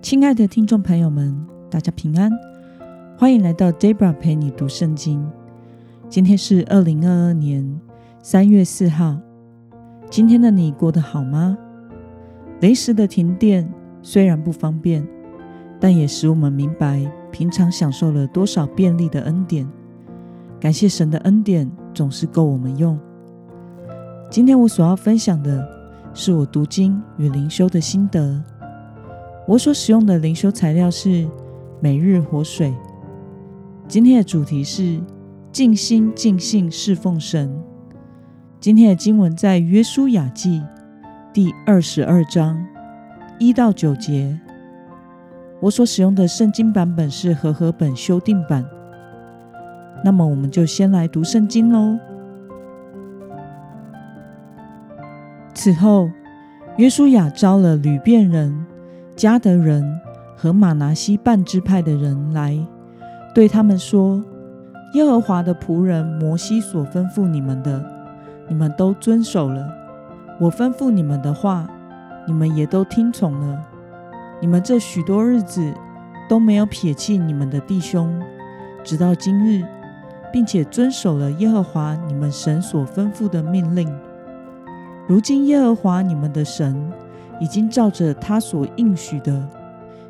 亲爱的听众朋友们，大家平安，欢迎来到 Debra 陪你读圣经。今天是二零二二年三月四号。今天的你过得好吗？临时的停电虽然不方便，但也使我们明白平常享受了多少便利的恩典。感谢神的恩典总是够我们用。今天我所要分享的是我读经与灵修的心得。我所使用的灵修材料是每日活水。今天的主题是尽心尽性侍奉神。今天的经文在约书亚记第二十二章一到九节。我所使用的圣经版本是和合本修订版。那么，我们就先来读圣经喽。此后，约书亚招了吕遍人。加德人和马拿西半支派的人来，对他们说：“耶和华的仆人摩西所吩咐你们的，你们都遵守了；我吩咐你们的话，你们也都听从了。你们这许多日子都没有撇弃你们的弟兄，直到今日，并且遵守了耶和华你们神所吩咐的命令。如今，耶和华你们的神。”已经照着他所应许的，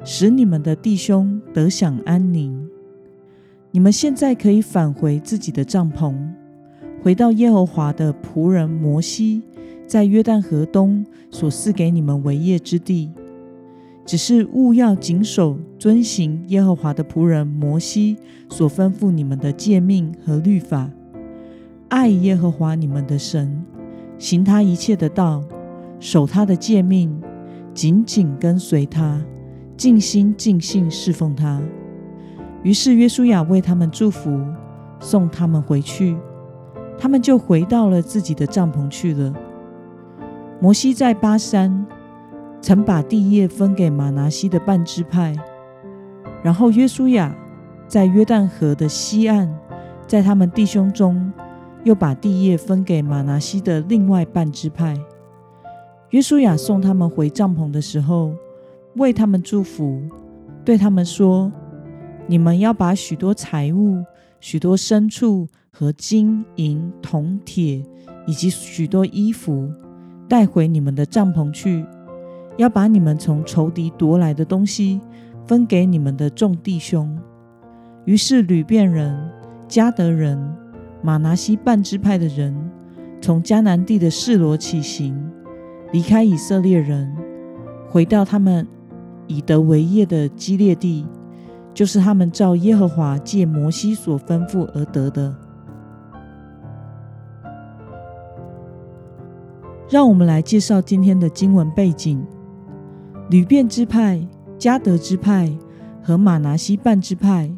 使你们的弟兄得享安宁。你们现在可以返回自己的帐篷，回到耶和华的仆人摩西在约旦河东所赐给你们为业之地。只是务要谨守遵行耶和华的仆人摩西所吩咐你们的诫命和律法，爱耶和华你们的神，行他一切的道。守他的诫命，紧紧跟随他，尽心尽性侍奉他。于是约书亚为他们祝福，送他们回去，他们就回到了自己的帐篷去了。摩西在巴山曾把地业分给马拿西的半支派，然后约书亚在约旦河的西岸，在他们弟兄中又把地业分给马拿西的另外半支派。约书亚送他们回帐篷的时候，为他们祝福，对他们说：“你们要把许多财物、许多牲畜和金银铜铁，以及许多衣服带回你们的帐篷去，要把你们从仇敌夺来的东西分给你们的众弟兄。”于是吕遍人、加德人、马拿西半支派的人，从迦南地的示罗起行。离开以色列人，回到他们以德为业的基列地，就是他们照耶和华借摩西所吩咐而得的。让我们来介绍今天的经文背景：吕遍支派、迦德支派和马拿西半支派，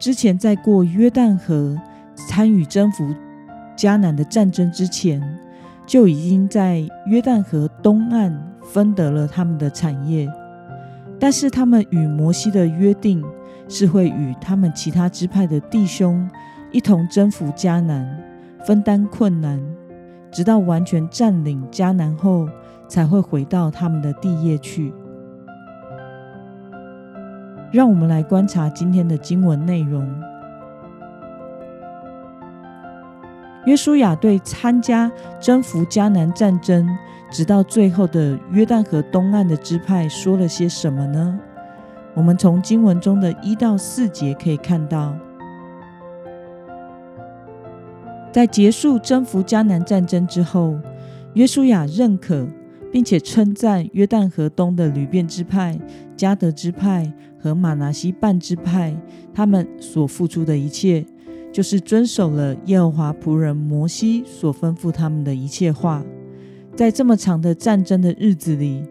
之前在过约旦河、参与征服迦南的战争之前。就已经在约旦河东岸分得了他们的产业，但是他们与摩西的约定是会与他们其他支派的弟兄一同征服迦南，分担困难，直到完全占领迦南后，才会回到他们的地业去。让我们来观察今天的经文内容。约书亚对参加征服迦南战争，直到最后的约旦河东岸的支派说了些什么呢？我们从经文中的一到四节可以看到，在结束征服迦南战争之后，约书亚认可并且称赞约旦河东的吕遍支派、加德支派和马拿西半支派，他们所付出的一切。就是遵守了耶和华仆人摩西所吩咐他们的一切话，在这么长的战争的日子里，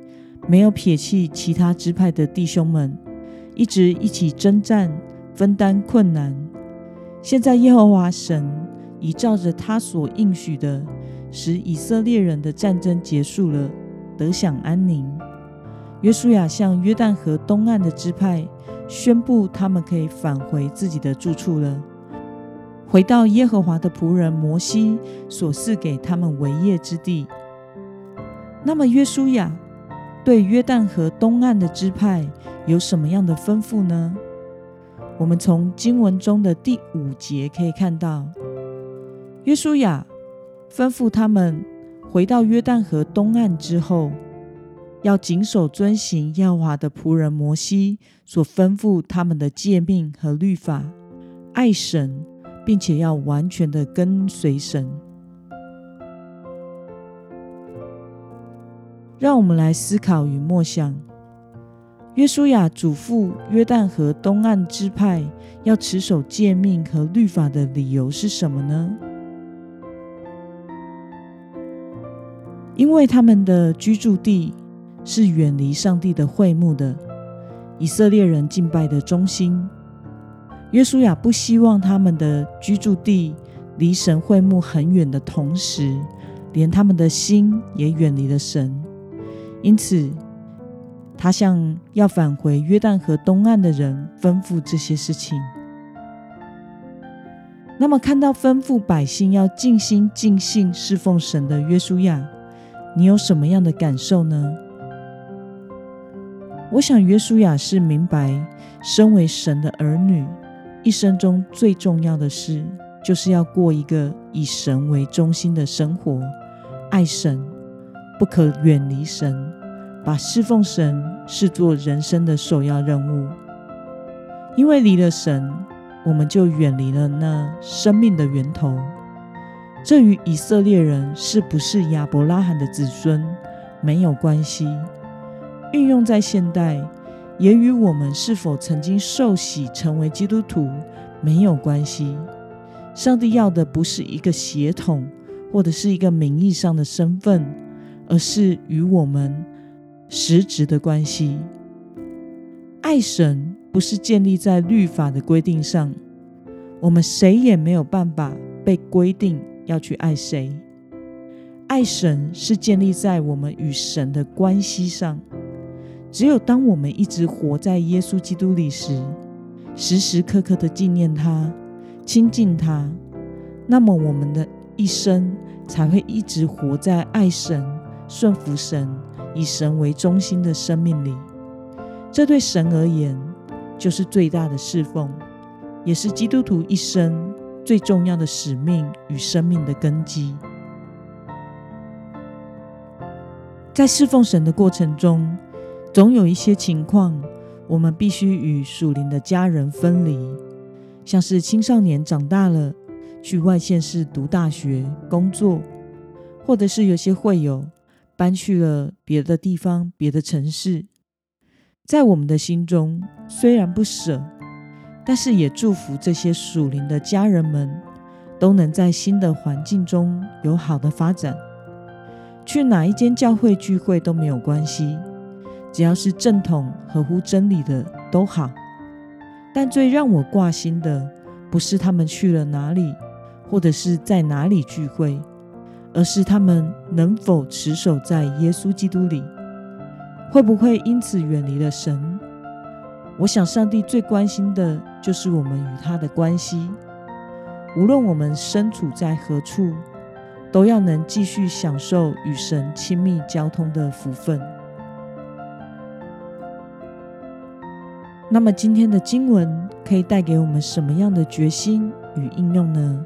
没有撇弃其他支派的弟兄们，一直一起征战，分担困难。现在耶和华神已照着他所应许的，使以色列人的战争结束了，得享安宁。约书亚向约旦河东岸的支派宣布，他们可以返回自己的住处了。回到耶和华的仆人摩西所赐给他们为业之地。那么约书亚对约旦河东岸的支派有什么样的吩咐呢？我们从经文中的第五节可以看到，约书亚吩咐他们回到约旦河东岸之后，要谨守遵行耶和华的仆人摩西所吩咐他们的诫命和律法，爱神，并且要完全的跟随神。让我们来思考与默想。约书亚嘱咐约旦河东岸支派要持守诫命和律法的理由是什么呢？因为他们的居住地是远离上帝的会幕的，以色列人敬拜的中心。约书亚不希望他们的居住地离神会幕很远的同时，连他们的心也远离了神，因此。他向要返回约旦河东岸的人吩咐这些事情。那么，看到吩咐百姓要尽心尽性侍奉神的约书亚，你有什么样的感受呢？我想，约书亚是明白，身为神的儿女，一生中最重要的事，就是要过一个以神为中心的生活，爱神，不可远离神。把侍奉神视作人生的首要任务，因为离了神，我们就远离了那生命的源头。这与以色列人是不是亚伯拉罕的子孙没有关系，运用在现代，也与我们是否曾经受洗成为基督徒没有关系。上帝要的不是一个血统，或者是一个名义上的身份，而是与我们。实质的关系，爱神不是建立在律法的规定上，我们谁也没有办法被规定要去爱谁。爱神是建立在我们与神的关系上。只有当我们一直活在耶稣基督里时，时时刻刻的纪念他、亲近他，那么我们的一生才会一直活在爱神、顺服神。以神为中心的生命里，这对神而言就是最大的侍奉，也是基督徒一生最重要的使命与生命的根基。在侍奉神的过程中，总有一些情况，我们必须与属灵的家人分离，像是青少年长大了去外县市读大学、工作，或者是有些会友。搬去了别的地方、别的城市，在我们的心中虽然不舍，但是也祝福这些属灵的家人们都能在新的环境中有好的发展。去哪一间教会聚会都没有关系，只要是正统、合乎真理的都好。但最让我挂心的，不是他们去了哪里，或者是在哪里聚会。而是他们能否持守在耶稣基督里，会不会因此远离了神？我想，上帝最关心的就是我们与他的关系。无论我们身处在何处，都要能继续享受与神亲密交通的福分。那么，今天的经文可以带给我们什么样的决心与应用呢？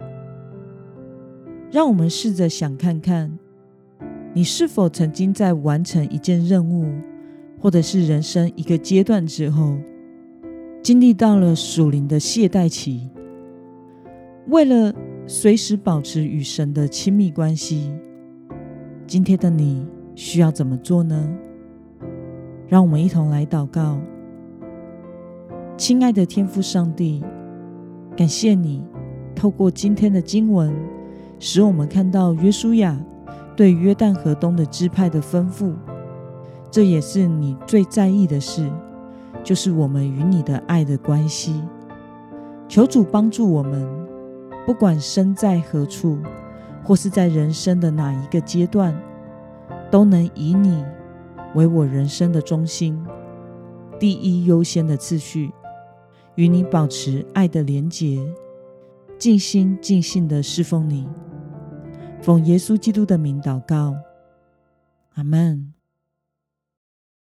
让我们试着想看看，你是否曾经在完成一件任务，或者是人生一个阶段之后，经历到了属灵的懈怠期？为了随时保持与神的亲密关系，今天的你需要怎么做呢？让我们一同来祷告，亲爱的天父上帝，感谢你透过今天的经文。使我们看到约书亚对约旦河东的支派的吩咐，这也是你最在意的事，就是我们与你的爱的关系。求主帮助我们，不管身在何处，或是在人生的哪一个阶段，都能以你为我人生的中心，第一优先的次序，与你保持爱的连结，尽心尽性的侍奉你。奉耶稣基督的名祷告，阿门。